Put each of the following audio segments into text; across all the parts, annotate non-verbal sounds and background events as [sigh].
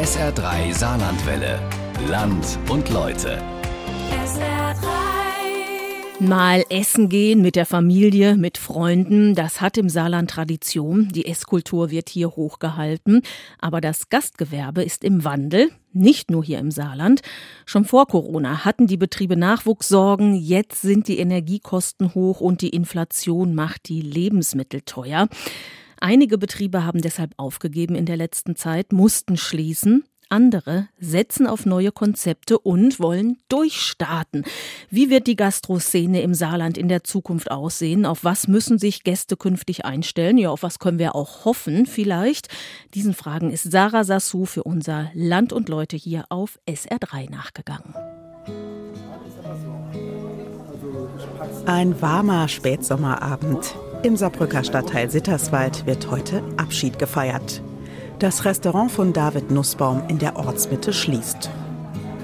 SR3 Saarlandwelle. Land und Leute. Mal essen gehen mit der Familie, mit Freunden, das hat im Saarland Tradition. Die Esskultur wird hier hochgehalten. Aber das Gastgewerbe ist im Wandel, nicht nur hier im Saarland. Schon vor Corona hatten die Betriebe Nachwuchssorgen, jetzt sind die Energiekosten hoch und die Inflation macht die Lebensmittel teuer. Einige Betriebe haben deshalb aufgegeben in der letzten Zeit, mussten schließen. Andere setzen auf neue Konzepte und wollen durchstarten. Wie wird die Gastroszene im Saarland in der Zukunft aussehen? Auf was müssen sich Gäste künftig einstellen? Ja, auf was können wir auch hoffen vielleicht? Diesen Fragen ist Sarah Sassou für unser Land und Leute hier auf SR3 nachgegangen. Ein warmer Spätsommerabend. Im Saarbrücker Stadtteil Sitterswald wird heute Abschied gefeiert. Das Restaurant von David Nussbaum in der Ortsmitte schließt.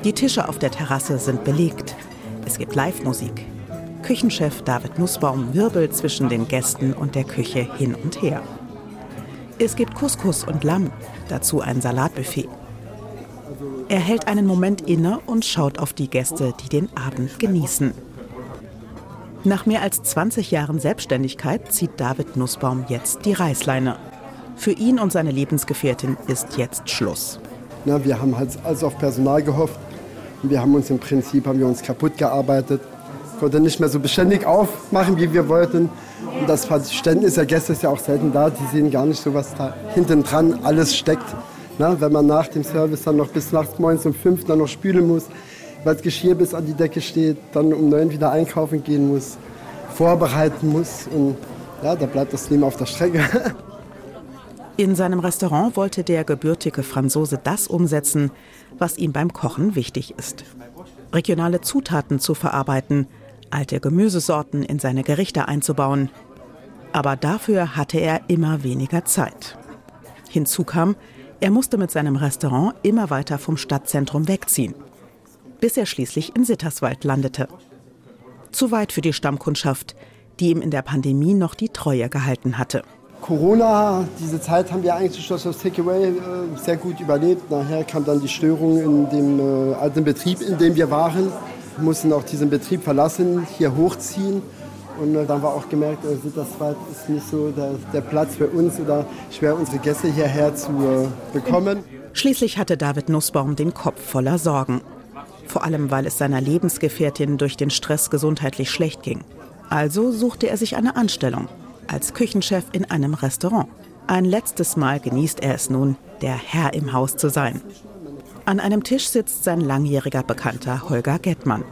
Die Tische auf der Terrasse sind belegt. Es gibt Live-Musik. Küchenchef David Nussbaum wirbelt zwischen den Gästen und der Küche hin und her. Es gibt Couscous und Lamm, dazu ein Salatbuffet. Er hält einen Moment inne und schaut auf die Gäste, die den Abend genießen. Nach mehr als 20 Jahren Selbstständigkeit zieht David Nussbaum jetzt die Reißleine. Für ihn und seine Lebensgefährtin ist jetzt Schluss. Na, wir haben halt also auf Personal gehofft. Wir haben uns im Prinzip haben wir uns kaputt gearbeitet. Konnten nicht mehr so beständig aufmachen, wie wir wollten. Und das Verständnis der Gäste ist ja auch selten da. Die sehen gar nicht so, was da hinten dran alles steckt. Na, wenn man nach dem Service dann noch bis nachts morgens um fünf dann noch spülen muss, weil das Geschirr bis an die Decke steht, dann um neun wieder einkaufen gehen muss, vorbereiten muss. Und ja, da bleibt das Leben auf der Strecke. [laughs] In seinem Restaurant wollte der gebürtige Franzose das umsetzen, was ihm beim Kochen wichtig ist. Regionale Zutaten zu verarbeiten, alte Gemüsesorten in seine Gerichte einzubauen. Aber dafür hatte er immer weniger Zeit. Hinzu kam, er musste mit seinem Restaurant immer weiter vom Stadtzentrum wegziehen, bis er schließlich in Sitterswald landete. Zu weit für die Stammkundschaft, die ihm in der Pandemie noch die Treue gehalten hatte. Corona, diese Zeit haben wir eigentlich durch das Takeaway äh, sehr gut überlebt. Nachher kam dann die Störung in dem äh, alten Betrieb, in dem wir waren. Wir mussten auch diesen Betrieb verlassen, hier hochziehen. Und äh, dann war auch gemerkt, äh, Sitterswald ist nicht so der, der, Platz für uns oder schwer unsere Gäste hierher zu bekommen. Schließlich hatte David Nussbaum den Kopf voller Sorgen. Vor allem, weil es seiner Lebensgefährtin durch den Stress gesundheitlich schlecht ging. Also suchte er sich eine Anstellung als Küchenchef in einem Restaurant. Ein letztes Mal genießt er es nun, der Herr im Haus zu sein. An einem Tisch sitzt sein langjähriger Bekannter Holger Gettmann.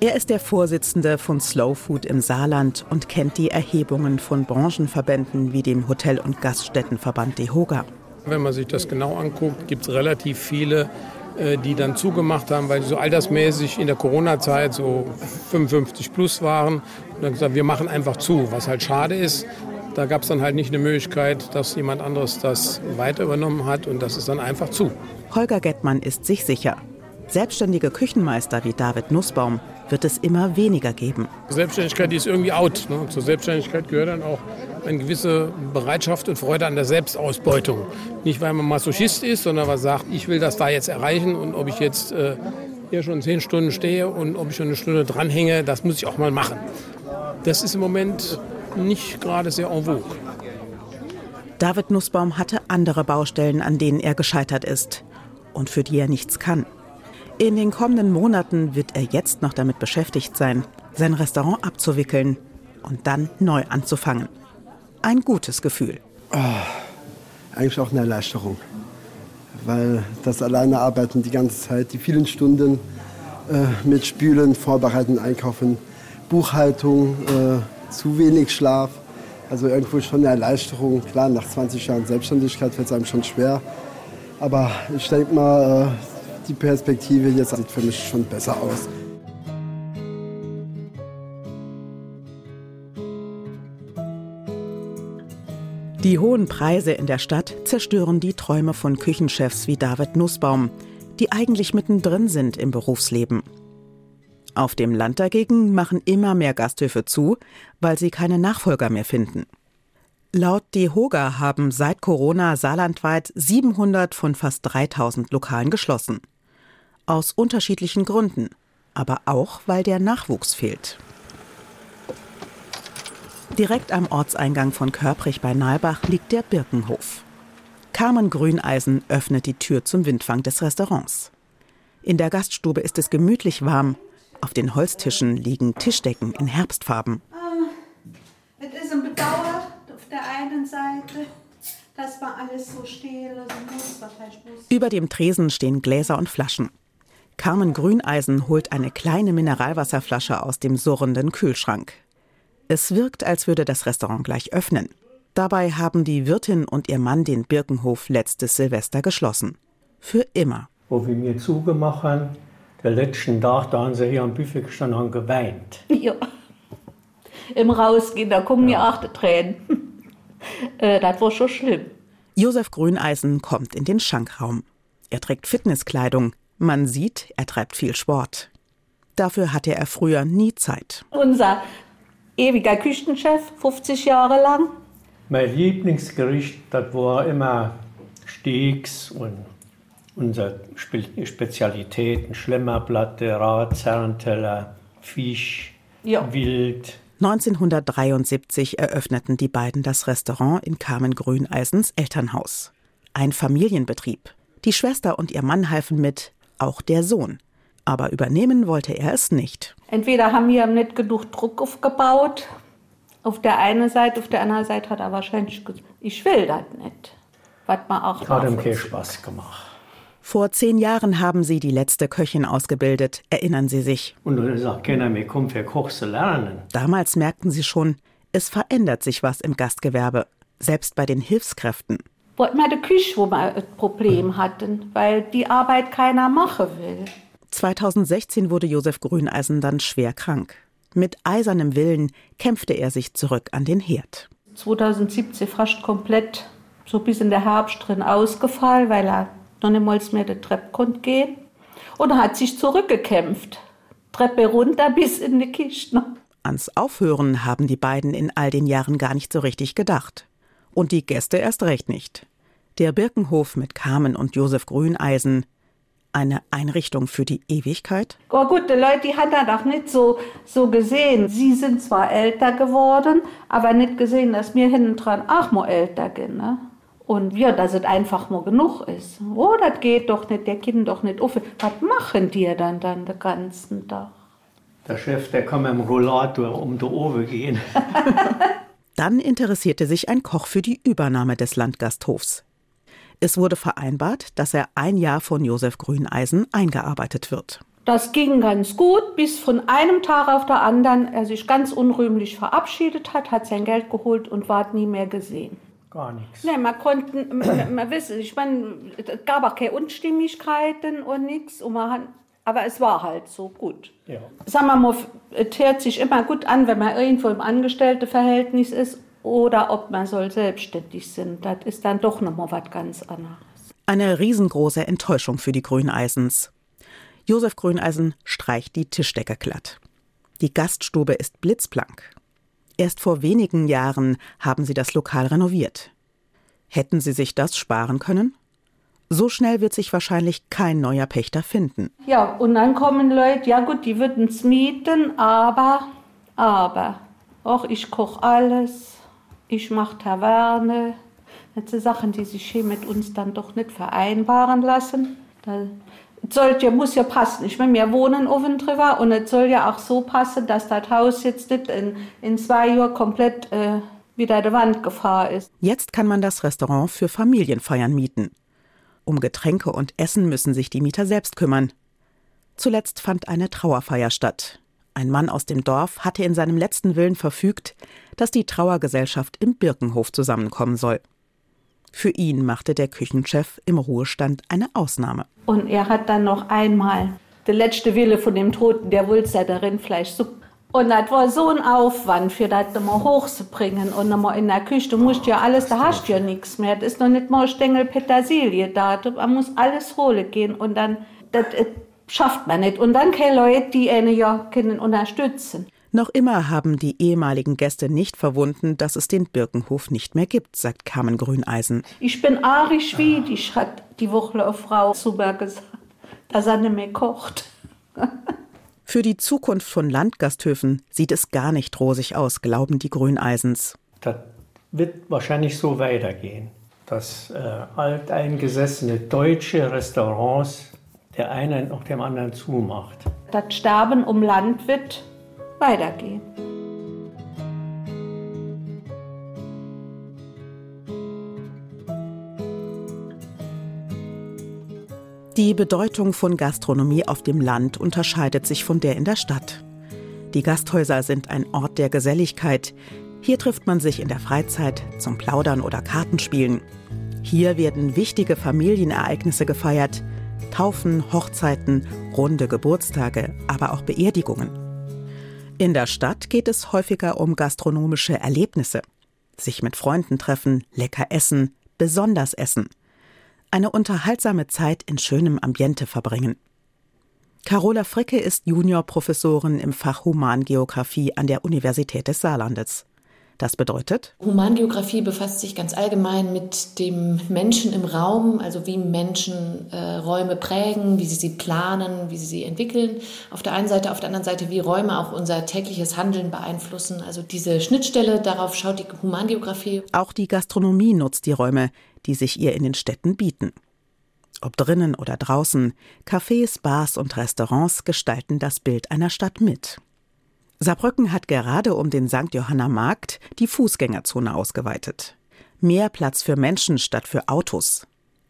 Er ist der Vorsitzende von Slow Food im Saarland und kennt die Erhebungen von Branchenverbänden wie dem Hotel- und Gaststättenverband DEHOGA. Wenn man sich das genau anguckt, gibt es relativ viele die dann zugemacht haben, weil sie so altersmäßig in der Corona-Zeit so 55 plus waren. Und dann gesagt, wir machen einfach zu, was halt schade ist. Da gab es dann halt nicht eine Möglichkeit, dass jemand anderes das weiter übernommen hat und das ist dann einfach zu. Holger Gettmann ist sich sicher. Selbstständige Küchenmeister wie David Nussbaum wird es immer weniger geben. Selbstständigkeit die ist irgendwie out. Ne? Zur Selbstständigkeit gehört dann auch eine gewisse Bereitschaft und Freude an der Selbstausbeutung. Nicht, weil man Masochist ist, sondern weil man sagt, ich will das da jetzt erreichen und ob ich jetzt äh, hier schon zehn Stunden stehe und ob ich schon eine Stunde dranhänge, das muss ich auch mal machen. Das ist im Moment nicht gerade sehr en vogue. David Nussbaum hatte andere Baustellen, an denen er gescheitert ist und für die er nichts kann. In den kommenden Monaten wird er jetzt noch damit beschäftigt sein, sein Restaurant abzuwickeln und dann neu anzufangen. Ein gutes Gefühl. Oh, eigentlich auch eine Erleichterung, weil das alleine arbeiten die ganze Zeit, die vielen Stunden äh, mit Spülen, Vorbereiten, Einkaufen, Buchhaltung, äh, zu wenig Schlaf. Also irgendwo schon eine Erleichterung. Klar, nach 20 Jahren Selbstständigkeit fällt es einem schon schwer. Aber ich denke mal, äh, die Perspektive jetzt sieht für mich schon besser aus. Die hohen Preise in der Stadt zerstören die Träume von Küchenchefs wie David Nussbaum, die eigentlich mittendrin sind im Berufsleben. Auf dem Land dagegen machen immer mehr Gasthöfe zu, weil sie keine Nachfolger mehr finden. Laut DEHOGA haben seit Corona saarlandweit 700 von fast 3000 Lokalen geschlossen. Aus unterschiedlichen Gründen, aber auch, weil der Nachwuchs fehlt. Direkt am Ortseingang von Körprich bei Nalbach liegt der Birkenhof. Carmen Grüneisen öffnet die Tür zum Windfang des Restaurants. In der Gaststube ist es gemütlich warm. Auf den Holztischen liegen Tischdecken in Herbstfarben. Ah, es ist ein Bedauer auf der einen Seite, dass man alles so stehen lassen muss. Über dem Tresen stehen Gläser und Flaschen. Carmen Grüneisen holt eine kleine Mineralwasserflasche aus dem surrenden Kühlschrank. Es wirkt, als würde das Restaurant gleich öffnen. Dabei haben die Wirtin und ihr Mann den Birkenhof letztes Silvester geschlossen. Für immer. Wo wir mir zugemacht haben, der letzten Tag, da haben sie hier am Buffet gestanden und geweint. Ja. Im Rausgehen, da kommen mir auch die Tränen. [laughs] äh, das war schon schlimm. Josef Grüneisen kommt in den Schankraum. Er trägt Fitnesskleidung. Man sieht, er treibt viel Sport. Dafür hatte er früher nie Zeit. Unser ewiger Küchenchef, 50 Jahre lang. Mein Lieblingsgericht, das war immer Steaks und unsere Spe Spezialitäten, Schlemmerplatte, Ratzernteller, Fisch, ja. Wild. 1973 eröffneten die beiden das Restaurant in Carmen Grüneisens Elternhaus. Ein Familienbetrieb. Die Schwester und ihr Mann halfen mit, auch der Sohn. Aber übernehmen wollte er es nicht. Entweder haben wir nicht genug Druck aufgebaut, auf der einen Seite, auf der anderen Seite hat er wahrscheinlich gesagt, ich will das nicht. Was man auch hat ihm keinen Spaß gemacht. Vor zehn Jahren haben sie die letzte Köchin ausgebildet, erinnern sie sich. Und dann sagt keiner mehr, komm, für Koch zu lernen. Damals merkten sie schon, es verändert sich was im Gastgewerbe, selbst bei den Hilfskräften. Wollten wir die Küche, wo wir ein Problem hatten, weil die Arbeit keiner machen will. 2016 wurde Josef Grüneisen dann schwer krank. Mit eisernem Willen kämpfte er sich zurück an den Herd. 2017 fast komplett so bis in der Herbst drin ausgefallen, weil er noch niemals mehr die Treppe konnte gehen. Und er hat sich zurückgekämpft. Treppe runter [laughs] bis in die Kiste. Ans Aufhören haben die beiden in all den Jahren gar nicht so richtig gedacht. Und die Gäste erst recht nicht. Der Birkenhof mit Carmen und Josef Grüneisen eine Einrichtung für die Ewigkeit? Oh gut, die Leute, die hat er doch nicht so, so gesehen. Sie sind zwar älter geworden, aber nicht gesehen, dass wir hinten dran auch mal älter gehen. Ne? Und ja, dass es einfach mal genug ist. Oh, das geht doch nicht, der Kind doch nicht auf. Was machen die dann dann den ganzen Tag? Der Chef, der kann mit dem Rollator um die Ofen gehen. [laughs] dann interessierte sich ein Koch für die Übernahme des Landgasthofs. Es wurde vereinbart, dass er ein Jahr von Josef Grüneisen eingearbeitet wird. Das ging ganz gut, bis von einem Tag auf den anderen er sich ganz unrühmlich verabschiedet hat, hat sein Geld geholt und ward nie mehr gesehen. Gar nichts. Nee, man konnte, man, man wissen, ich meine, es gab auch keine Unstimmigkeiten und nichts. Und man hat, aber es war halt so gut. Ja. Sagen wir mal, es hört sich immer gut an, wenn man irgendwo im Angestellteverhältnis ist oder ob man soll selbstständig sind. Das ist dann doch nochmal was ganz anderes. Eine riesengroße Enttäuschung für die Grüneisens. Josef Grüneisen streicht die Tischdecke glatt. Die Gaststube ist blitzblank. Erst vor wenigen Jahren haben sie das Lokal renoviert. Hätten sie sich das sparen können? So schnell wird sich wahrscheinlich kein neuer Pächter finden. Ja, und dann kommen Leute, ja gut, die würden es mieten, aber, aber, auch ich koche alles, ich mache Taverne. Das sind Sachen, die sich hier mit uns dann doch nicht vereinbaren lassen. Das soll ja, muss ja passen. Ich meine, wir wohnen oben drüber und es soll ja auch so passen, dass das Haus jetzt nicht in, in zwei Jahren komplett äh, wieder der Wand gefahren ist. Jetzt kann man das Restaurant für Familienfeiern mieten. Um Getränke und Essen müssen sich die Mieter selbst kümmern. Zuletzt fand eine Trauerfeier statt. Ein Mann aus dem Dorf hatte in seinem letzten Willen verfügt, dass die Trauergesellschaft im Birkenhof zusammenkommen soll. Für ihn machte der Küchenchef im Ruhestand eine Ausnahme. Und er hat dann noch einmal der letzte Wille von dem Toten, der wollte ja darin Fleischsuppe. Und das war so ein Aufwand, für das nochmal hochzubringen und nochmal in der Küche. Du musst ja alles, da hast du ja nichts mehr. Das ist noch nicht mal Stängel Petersilie da. Man muss alles holen gehen und dann, das, schafft man nicht. Und dann keine Leute, die einen ja können unterstützen. Noch immer haben die ehemaligen Gäste nicht verwunden, dass es den Birkenhof nicht mehr gibt, sagt Carmen Grüneisen. Ich bin arisch-schwedisch, hat die Frau Zuber gesagt, dass er nicht mehr kocht. [laughs] Für die Zukunft von Landgasthöfen sieht es gar nicht rosig aus, glauben die Grüneisens. Das wird wahrscheinlich so weitergehen, dass äh, alteingesessene deutsche Restaurants der eine noch dem anderen zumacht. Das Sterben um Land wird weitergehen. Die Bedeutung von Gastronomie auf dem Land unterscheidet sich von der in der Stadt. Die Gasthäuser sind ein Ort der Geselligkeit. Hier trifft man sich in der Freizeit zum Plaudern oder Kartenspielen. Hier werden wichtige Familienereignisse gefeiert. Taufen, Hochzeiten, runde Geburtstage, aber auch Beerdigungen. In der Stadt geht es häufiger um gastronomische Erlebnisse. Sich mit Freunden treffen, lecker essen, besonders essen – eine unterhaltsame Zeit in schönem Ambiente verbringen. Carola Fricke ist Juniorprofessorin im Fach Humangeographie an der Universität des Saarlandes. Das bedeutet? Humangeografie befasst sich ganz allgemein mit dem Menschen im Raum, also wie Menschen äh, Räume prägen, wie sie sie planen, wie sie sie entwickeln. Auf der einen Seite, auf der anderen Seite, wie Räume auch unser tägliches Handeln beeinflussen. Also diese Schnittstelle, darauf schaut die Humangeografie. Auch die Gastronomie nutzt die Räume, die sich ihr in den Städten bieten. Ob drinnen oder draußen, Cafés, Bars und Restaurants gestalten das Bild einer Stadt mit. Saarbrücken hat gerade um den St. Johanna Markt die Fußgängerzone ausgeweitet. Mehr Platz für Menschen statt für Autos.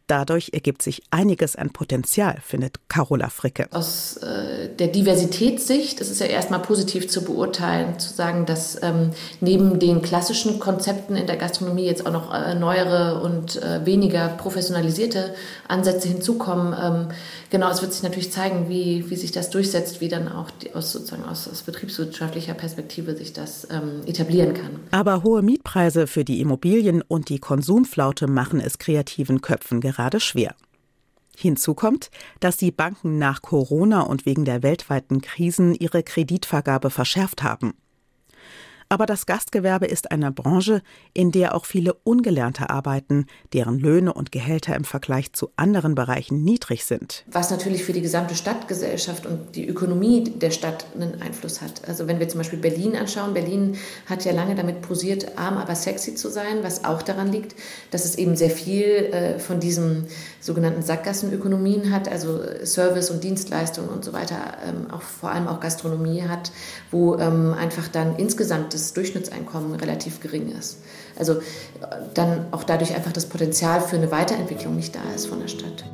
Dadurch ergibt sich einiges an Potenzial, findet Carola Fricke. Aus äh, der Diversitätssicht ist es ja erstmal positiv zu beurteilen, zu sagen, dass ähm, neben den klassischen Konzepten in der Gastronomie jetzt auch noch äh, neuere und äh, weniger professionalisierte Ansätze hinzukommen. Ähm, genau, es wird sich natürlich zeigen, wie, wie sich das durchsetzt, wie dann auch die, aus, sozusagen aus, aus betriebswirtschaftlicher Perspektive sich das ähm, etablieren kann. Aber hohe Mietpreise für die Immobilien und die Konsumflaute machen es kreativen Köpfen gerade gerade schwer. Hinzu kommt, dass die Banken nach Corona und wegen der weltweiten Krisen ihre Kreditvergabe verschärft haben. Aber das Gastgewerbe ist eine Branche, in der auch viele Ungelernte arbeiten, deren Löhne und Gehälter im Vergleich zu anderen Bereichen niedrig sind. Was natürlich für die gesamte Stadtgesellschaft und die Ökonomie der Stadt einen Einfluss hat. Also wenn wir zum Beispiel Berlin anschauen, Berlin hat ja lange damit posiert, arm aber sexy zu sein, was auch daran liegt, dass es eben sehr viel äh, von diesen sogenannten Sackgassenökonomien hat, also Service und Dienstleistungen und so weiter, ähm, auch vor allem auch Gastronomie hat, wo ähm, einfach dann insgesamt das Durchschnittseinkommen relativ gering ist. Also dann auch dadurch einfach das Potenzial für eine Weiterentwicklung nicht da ist von der Stadt.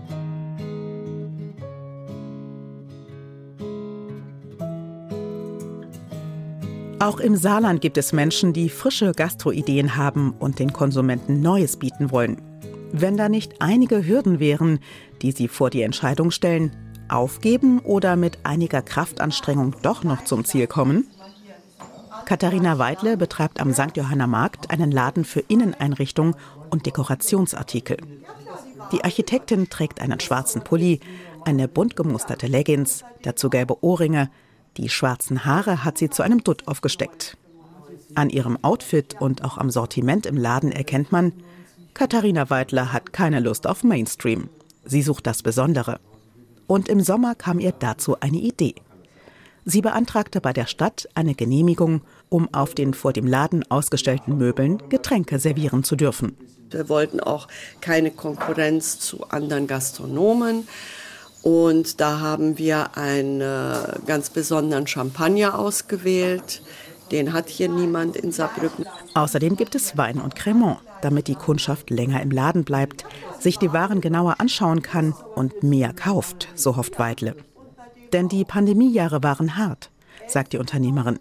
Auch im Saarland gibt es Menschen, die frische Gastroideen haben und den Konsumenten Neues bieten wollen. Wenn da nicht einige Hürden wären, die sie vor die Entscheidung stellen, aufgeben oder mit einiger Kraftanstrengung doch noch zum Ziel kommen? Katharina Weidle betreibt am St. Johanna Markt einen Laden für Inneneinrichtung und Dekorationsartikel. Die Architektin trägt einen schwarzen Pulli, eine bunt gemusterte Leggings, dazu gelbe Ohrringe. Die schwarzen Haare hat sie zu einem Dutt aufgesteckt. An ihrem Outfit und auch am Sortiment im Laden erkennt man, Katharina Weidler hat keine Lust auf Mainstream. Sie sucht das Besondere. Und im Sommer kam ihr dazu eine Idee. Sie beantragte bei der Stadt eine Genehmigung, um auf den vor dem Laden ausgestellten Möbeln Getränke servieren zu dürfen. Wir wollten auch keine Konkurrenz zu anderen Gastronomen. Und da haben wir einen ganz besonderen Champagner ausgewählt. Den hat hier niemand in Saarbrücken. Außerdem gibt es Wein und Cremant, damit die Kundschaft länger im Laden bleibt, sich die Waren genauer anschauen kann und mehr kauft, so hofft Weidle. Denn die Pandemiejahre waren hart, sagt die Unternehmerin.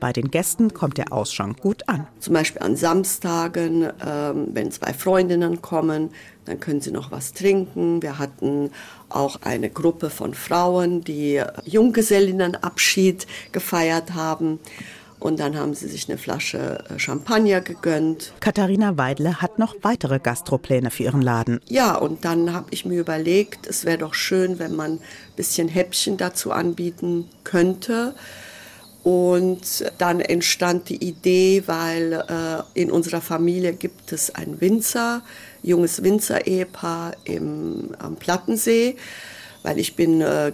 Bei den Gästen kommt der Ausschank gut an. Zum Beispiel an Samstagen, ähm, wenn zwei Freundinnen kommen, dann können sie noch was trinken. Wir hatten auch eine Gruppe von Frauen, die Junggesellinnenabschied gefeiert haben. Und dann haben sie sich eine Flasche äh, Champagner gegönnt. Katharina Weidle hat noch weitere Gastropläne für ihren Laden. Ja, und dann habe ich mir überlegt, es wäre doch schön, wenn man ein bisschen Häppchen dazu anbieten könnte. Und dann entstand die Idee, weil äh, in unserer Familie gibt es ein Winzer, junges Winzer-Ehepaar am Plattensee, weil ich bin äh,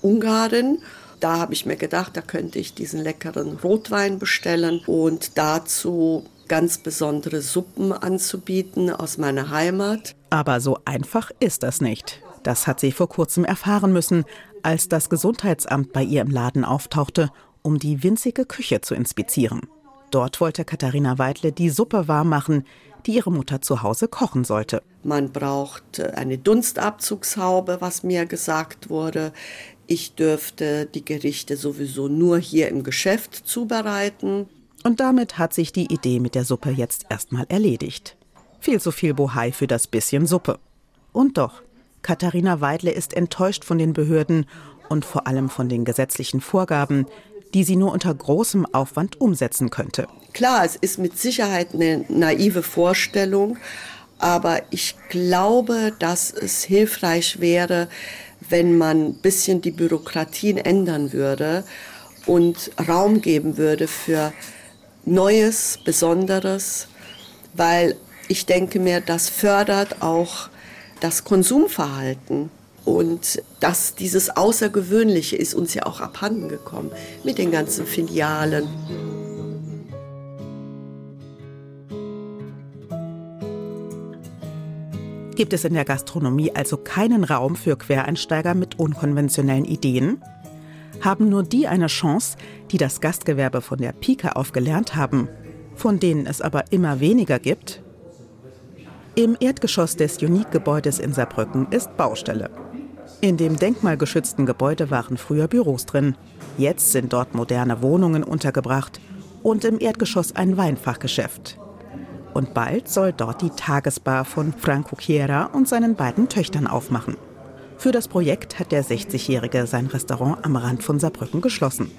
Ungarin. Da habe ich mir gedacht, da könnte ich diesen leckeren Rotwein bestellen und dazu ganz besondere Suppen anzubieten aus meiner Heimat. Aber so einfach ist das nicht. Das hat sie vor kurzem erfahren müssen, als das Gesundheitsamt bei ihr im Laden auftauchte, um die winzige Küche zu inspizieren. Dort wollte Katharina Weidle die Suppe warm machen, die ihre Mutter zu Hause kochen sollte. Man braucht eine Dunstabzugshaube, was mir gesagt wurde. Ich dürfte die Gerichte sowieso nur hier im Geschäft zubereiten. Und damit hat sich die Idee mit der Suppe jetzt erstmal erledigt. Viel zu viel Bohai für das bisschen Suppe. Und doch, Katharina Weidle ist enttäuscht von den Behörden und vor allem von den gesetzlichen Vorgaben, die sie nur unter großem Aufwand umsetzen könnte. Klar, es ist mit Sicherheit eine naive Vorstellung, aber ich glaube, dass es hilfreich wäre, wenn man ein bisschen die Bürokratien ändern würde und Raum geben würde für Neues, Besonderes, weil ich denke mir, das fördert auch das Konsumverhalten. Und dass dieses Außergewöhnliche ist uns ja auch abhanden gekommen mit den ganzen Filialen. Gibt es in der Gastronomie also keinen Raum für Quereinsteiger mit unkonventionellen Ideen? Haben nur die eine Chance, die das Gastgewerbe von der Pike auf gelernt haben, von denen es aber immer weniger gibt? Im Erdgeschoss des Unique-Gebäudes in Saarbrücken ist Baustelle. In dem denkmalgeschützten Gebäude waren früher Büros drin. Jetzt sind dort moderne Wohnungen untergebracht und im Erdgeschoss ein Weinfachgeschäft. Und bald soll dort die Tagesbar von Franco Chiera und seinen beiden Töchtern aufmachen. Für das Projekt hat der 60-Jährige sein Restaurant am Rand von Saarbrücken geschlossen.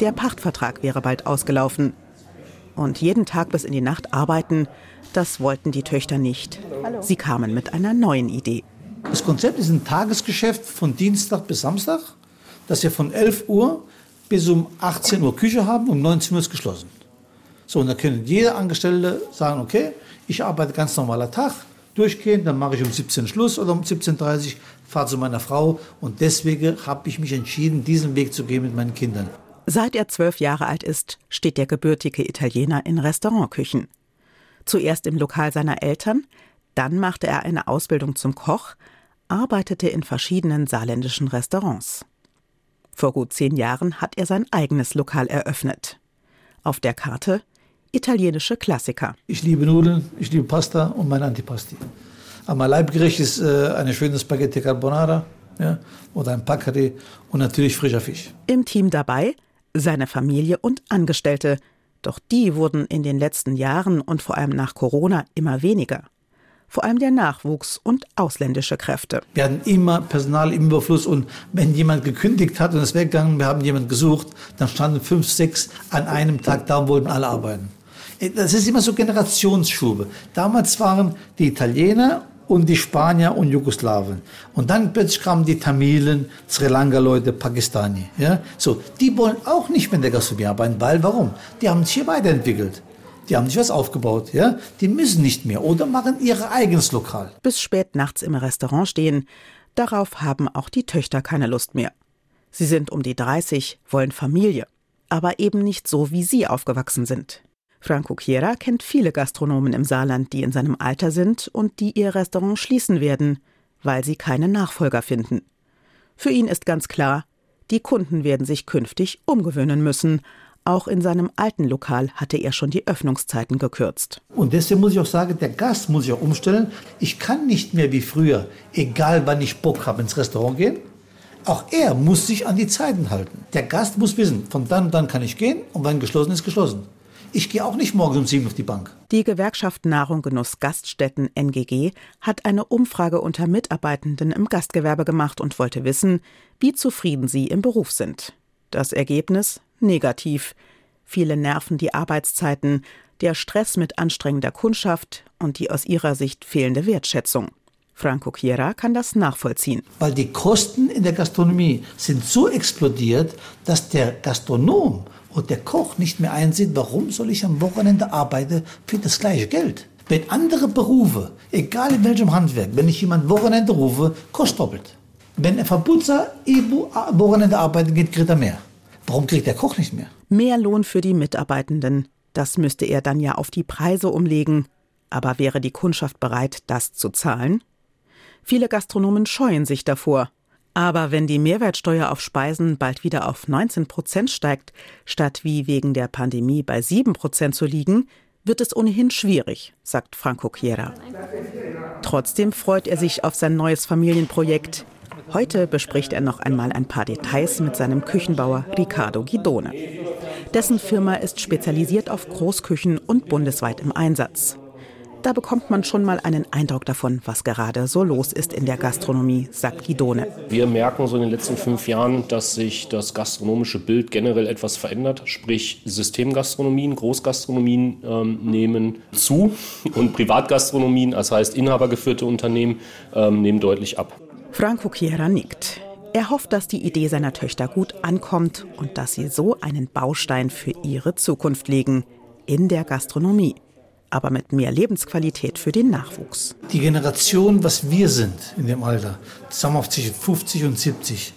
Der Pachtvertrag wäre bald ausgelaufen. Und jeden Tag bis in die Nacht arbeiten, das wollten die Töchter nicht. Sie kamen mit einer neuen Idee. Das Konzept ist ein Tagesgeschäft von Dienstag bis Samstag, dass wir von 11 Uhr bis um 18 Uhr Küche haben, um 19 Uhr ist geschlossen. So, und da können jeder Angestellte sagen, okay, ich arbeite ganz normaler Tag, durchgehend, dann mache ich um 17 Schluss oder um 17.30 Uhr, fahre zu meiner Frau und deswegen habe ich mich entschieden, diesen Weg zu gehen mit meinen Kindern. Seit er zwölf Jahre alt ist, steht der gebürtige Italiener in Restaurantküchen. Zuerst im Lokal seiner Eltern, dann machte er eine Ausbildung zum Koch, arbeitete in verschiedenen saarländischen Restaurants. Vor gut zehn Jahren hat er sein eigenes Lokal eröffnet. Auf der Karte italienische Klassiker. Ich liebe Nudeln, ich liebe Pasta und mein Antipasti. Aber mein Leibgericht ist äh, eine schöne Spaghetti Carbonara ja, oder ein Paccari und natürlich frischer Fisch. Im Team dabei seine Familie und Angestellte. Doch die wurden in den letzten Jahren und vor allem nach Corona immer weniger vor allem der Nachwuchs und ausländische Kräfte. Wir hatten immer Personal im Überfluss und wenn jemand gekündigt hat und ist weggegangen, wir haben jemanden gesucht, dann standen fünf, sechs an einem Tag da und wollten alle arbeiten. Äh, das ist immer so Generationsschube. Damals waren die Italiener und die Spanier und Jugoslawen. Und dann plötzlich kamen die Tamilen, Sri Lanka-Leute, Pakistani. Ja? So, die wollen auch nicht mehr in der Gastronomie arbeiten, weil warum? Die haben sich hier weiterentwickelt. Die haben sich was aufgebaut, ja? Die müssen nicht mehr oder machen ihr eigenes Lokal. Bis spät nachts im Restaurant stehen. Darauf haben auch die Töchter keine Lust mehr. Sie sind um die 30, wollen Familie, aber eben nicht so, wie sie aufgewachsen sind. Franco Chiera kennt viele Gastronomen im Saarland, die in seinem Alter sind und die ihr Restaurant schließen werden, weil sie keine Nachfolger finden. Für ihn ist ganz klar, die Kunden werden sich künftig umgewöhnen müssen auch in seinem alten Lokal hatte er schon die Öffnungszeiten gekürzt. Und deswegen muss ich auch sagen, der Gast muss sich auch umstellen. Ich kann nicht mehr wie früher, egal wann ich Bock habe, ins Restaurant gehen. Auch er muss sich an die Zeiten halten. Der Gast muss wissen, von dann und dann kann ich gehen und wann geschlossen ist, geschlossen. Ich gehe auch nicht morgens um sieben auf die Bank. Die Gewerkschaft Nahrung Genuss Gaststätten NGG hat eine Umfrage unter Mitarbeitenden im Gastgewerbe gemacht und wollte wissen, wie zufrieden sie im Beruf sind. Das Ergebnis negativ. Viele nerven die Arbeitszeiten, der Stress mit anstrengender Kundschaft und die aus ihrer Sicht fehlende Wertschätzung. Franco Chiera kann das nachvollziehen. Weil die Kosten in der Gastronomie sind so explodiert, dass der Gastronom und der Koch nicht mehr einsieht, warum soll ich am Wochenende arbeiten für das gleiche Geld? Wenn andere Berufe, egal in welchem Handwerk, wenn ich jemand Wochenende rufe, kostet doppelt. Wenn ein Verbutzer Ibu Wochenende arbeitet, geht, kriegt er mehr. Warum kriegt der Koch nicht mehr? Mehr Lohn für die Mitarbeitenden. Das müsste er dann ja auf die Preise umlegen. Aber wäre die Kundschaft bereit, das zu zahlen? Viele Gastronomen scheuen sich davor. Aber wenn die Mehrwertsteuer auf Speisen bald wieder auf 19 Prozent steigt, statt wie wegen der Pandemie bei 7 Prozent zu liegen, wird es ohnehin schwierig, sagt Franco Chiera. Trotzdem freut er sich auf sein neues Familienprojekt. Heute bespricht er noch einmal ein paar Details mit seinem Küchenbauer Riccardo Guidone. Dessen Firma ist spezialisiert auf Großküchen und bundesweit im Einsatz. Da bekommt man schon mal einen Eindruck davon, was gerade so los ist in der Gastronomie, sagt Guidone. Wir merken so in den letzten fünf Jahren, dass sich das gastronomische Bild generell etwas verändert. Sprich, Systemgastronomien, Großgastronomien ähm, nehmen zu und Privatgastronomien, das heißt inhabergeführte Unternehmen, ähm, nehmen deutlich ab. Franco Chiera nickt. Er hofft, dass die Idee seiner Töchter gut ankommt und dass sie so einen Baustein für ihre Zukunft legen in der Gastronomie aber mit mehr Lebensqualität für den Nachwuchs. Die Generation, was wir sind in dem Alter, zusammen auf zwischen 50 und 70,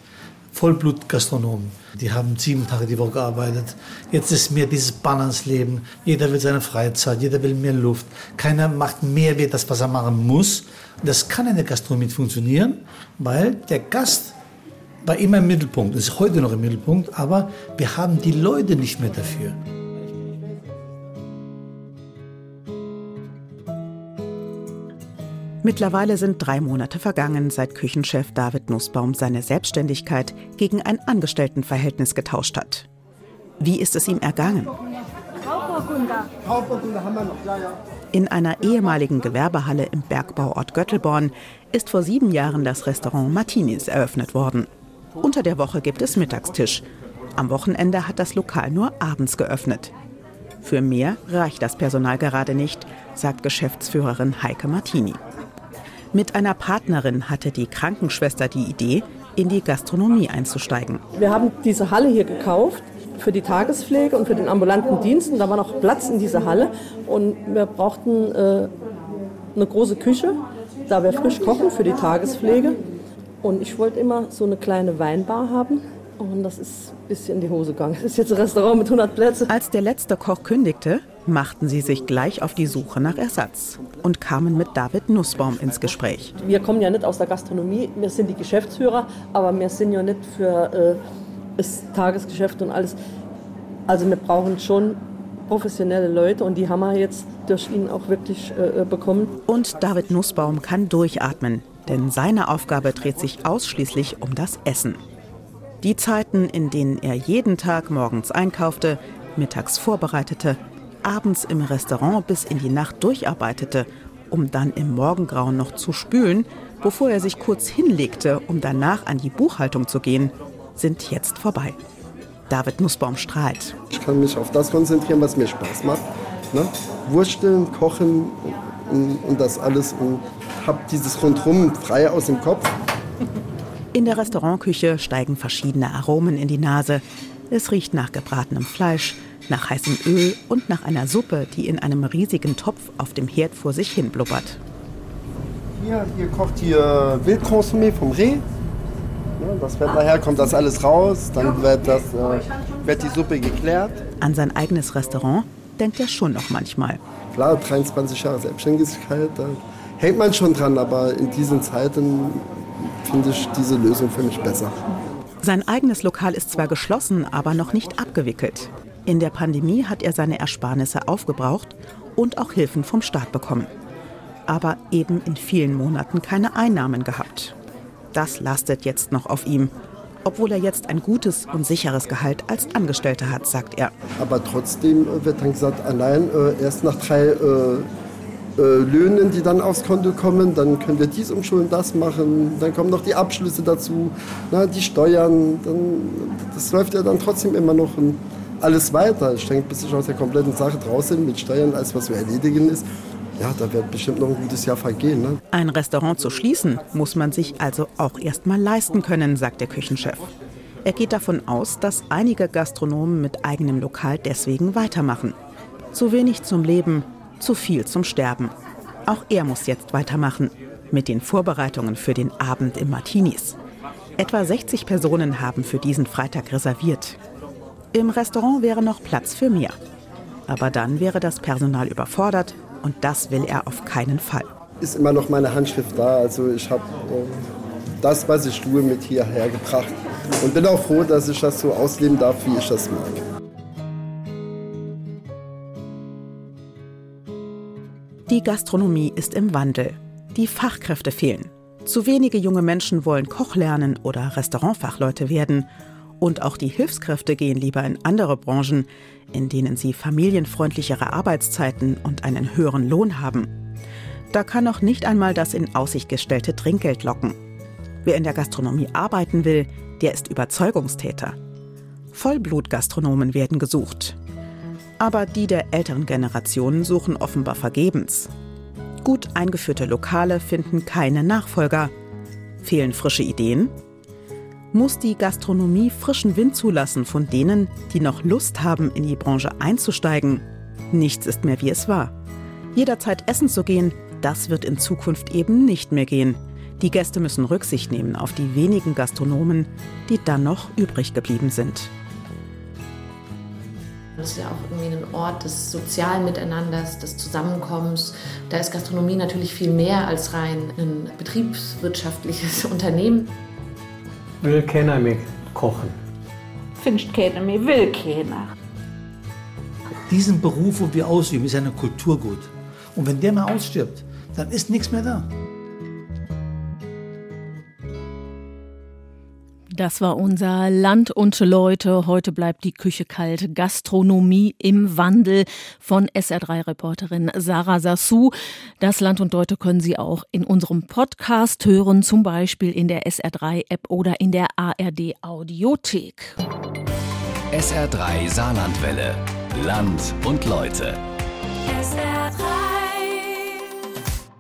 Vollblutgastronomen, die haben sieben Tage die Woche gearbeitet. Jetzt ist mehr dieses Balance-Leben. Jeder will seine Freizeit, jeder will mehr Luft. Keiner macht mehr wie das, was er machen muss. Das kann in der Gastronomie funktionieren, weil der Gast war immer im Mittelpunkt, ist heute noch im Mittelpunkt, aber wir haben die Leute nicht mehr dafür. Mittlerweile sind drei Monate vergangen, seit Küchenchef David Nussbaum seine Selbstständigkeit gegen ein Angestelltenverhältnis getauscht hat. Wie ist es ihm ergangen? In einer ehemaligen Gewerbehalle im Bergbauort Göttelborn ist vor sieben Jahren das Restaurant Martinis eröffnet worden. Unter der Woche gibt es Mittagstisch. Am Wochenende hat das Lokal nur abends geöffnet. Für mehr reicht das Personal gerade nicht, sagt Geschäftsführerin Heike Martini. Mit einer Partnerin hatte die Krankenschwester die Idee, in die Gastronomie einzusteigen. Wir haben diese Halle hier gekauft für die Tagespflege und für den ambulanten Dienst. Und da war noch Platz in dieser Halle. Und wir brauchten äh, eine große Küche, da wir frisch kochen für die Tagespflege. Und ich wollte immer so eine kleine Weinbar haben. Und das ist ein bisschen in die Hose gegangen. Das ist jetzt ein Restaurant mit 100 Plätzen. Als der letzte Koch kündigte, machten sie sich gleich auf die Suche nach Ersatz und kamen mit David Nussbaum ins Gespräch. Wir kommen ja nicht aus der Gastronomie, wir sind die Geschäftsführer, aber wir sind ja nicht für äh, das Tagesgeschäft und alles. Also wir brauchen schon professionelle Leute und die haben wir jetzt durch ihn auch wirklich äh, bekommen. Und David Nussbaum kann durchatmen, denn seine Aufgabe dreht sich ausschließlich um das Essen. Die Zeiten, in denen er jeden Tag morgens einkaufte, mittags vorbereitete abends im Restaurant bis in die Nacht durcharbeitete, um dann im Morgengrauen noch zu spülen, bevor er sich kurz hinlegte, um danach an die Buchhaltung zu gehen, sind jetzt vorbei. David Nussbaum strahlt. Ich kann mich auf das konzentrieren, was mir Spaß macht. Ne? Wursteln, kochen und, und das alles und habe dieses Rundrum frei aus dem Kopf. In der Restaurantküche steigen verschiedene Aromen in die Nase. Es riecht nach gebratenem Fleisch, nach heißem Öl und nach einer Suppe, die in einem riesigen Topf auf dem Herd vor sich hin blubbert. Hier, hier kocht hier Wildkonsumé vom Reh. Das wird nachher kommt das alles raus, dann wird, das, äh, wird die Suppe geklärt. An sein eigenes Restaurant denkt er schon noch manchmal. Klar, 23 Jahre Selbstständigkeit, da hängt man schon dran, aber in diesen Zeiten finde ich diese Lösung für mich besser. Sein eigenes Lokal ist zwar geschlossen, aber noch nicht abgewickelt. In der Pandemie hat er seine Ersparnisse aufgebraucht und auch Hilfen vom Staat bekommen. Aber eben in vielen Monaten keine Einnahmen gehabt. Das lastet jetzt noch auf ihm, obwohl er jetzt ein gutes und sicheres Gehalt als Angestellter hat, sagt er. Aber trotzdem wird dann gesagt, allein äh, erst nach drei äh, äh, Löhnen, die dann aufs Konto kommen, dann könnt ihr dies umschulen, das machen, dann kommen noch die Abschlüsse dazu, na, die Steuern, das läuft ja dann trotzdem immer noch alles weiter. Ich denke, bis ich aus der kompletten Sache draußen mit Steuern, als was zu erledigen ist, ja, da wird bestimmt noch ein gutes Jahr vergehen. Ne? Ein Restaurant zu schließen, muss man sich also auch erst mal leisten können, sagt der Küchenchef. Er geht davon aus, dass einige Gastronomen mit eigenem Lokal deswegen weitermachen. Zu wenig zum Leben, zu viel zum Sterben. Auch er muss jetzt weitermachen mit den Vorbereitungen für den Abend im Martinis. Etwa 60 Personen haben für diesen Freitag reserviert. Im Restaurant wäre noch Platz für mehr. Aber dann wäre das Personal überfordert und das will er auf keinen Fall. Ist immer noch meine Handschrift da. Also ich habe äh, das, was ich tue, mit hierher gebracht. Und bin auch froh, dass ich das so ausleben darf, wie ich das mag. Die Gastronomie ist im Wandel. Die Fachkräfte fehlen. Zu wenige junge Menschen wollen Koch lernen oder Restaurantfachleute werden. Und auch die Hilfskräfte gehen lieber in andere Branchen, in denen sie familienfreundlichere Arbeitszeiten und einen höheren Lohn haben. Da kann noch nicht einmal das in Aussicht gestellte Trinkgeld locken. Wer in der Gastronomie arbeiten will, der ist Überzeugungstäter. Vollblutgastronomen werden gesucht. Aber die der älteren Generationen suchen offenbar vergebens. Gut eingeführte Lokale finden keine Nachfolger. Fehlen frische Ideen? Muss die Gastronomie frischen Wind zulassen von denen, die noch Lust haben, in die Branche einzusteigen? Nichts ist mehr wie es war. Jederzeit essen zu gehen, das wird in Zukunft eben nicht mehr gehen. Die Gäste müssen Rücksicht nehmen auf die wenigen Gastronomen, die dann noch übrig geblieben sind. Das ist ja auch irgendwie ein Ort des sozialen Miteinanders, des Zusammenkommens. Da ist Gastronomie natürlich viel mehr als rein ein betriebswirtschaftliches [laughs] Unternehmen. Will keiner mehr kochen. Findet keiner mehr, will keiner. Diesen Beruf, wo wir ausüben, ist eine Kulturgut. Und wenn der mal ausstirbt, dann ist nichts mehr da. Das war unser Land und Leute. Heute bleibt die Küche kalt. Gastronomie im Wandel von SR3-Reporterin Sarah Sassou. Das Land und Leute können Sie auch in unserem Podcast hören, zum Beispiel in der SR3-App oder in der ARD-Audiothek. SR3 Saarlandwelle. Land und Leute. SR3.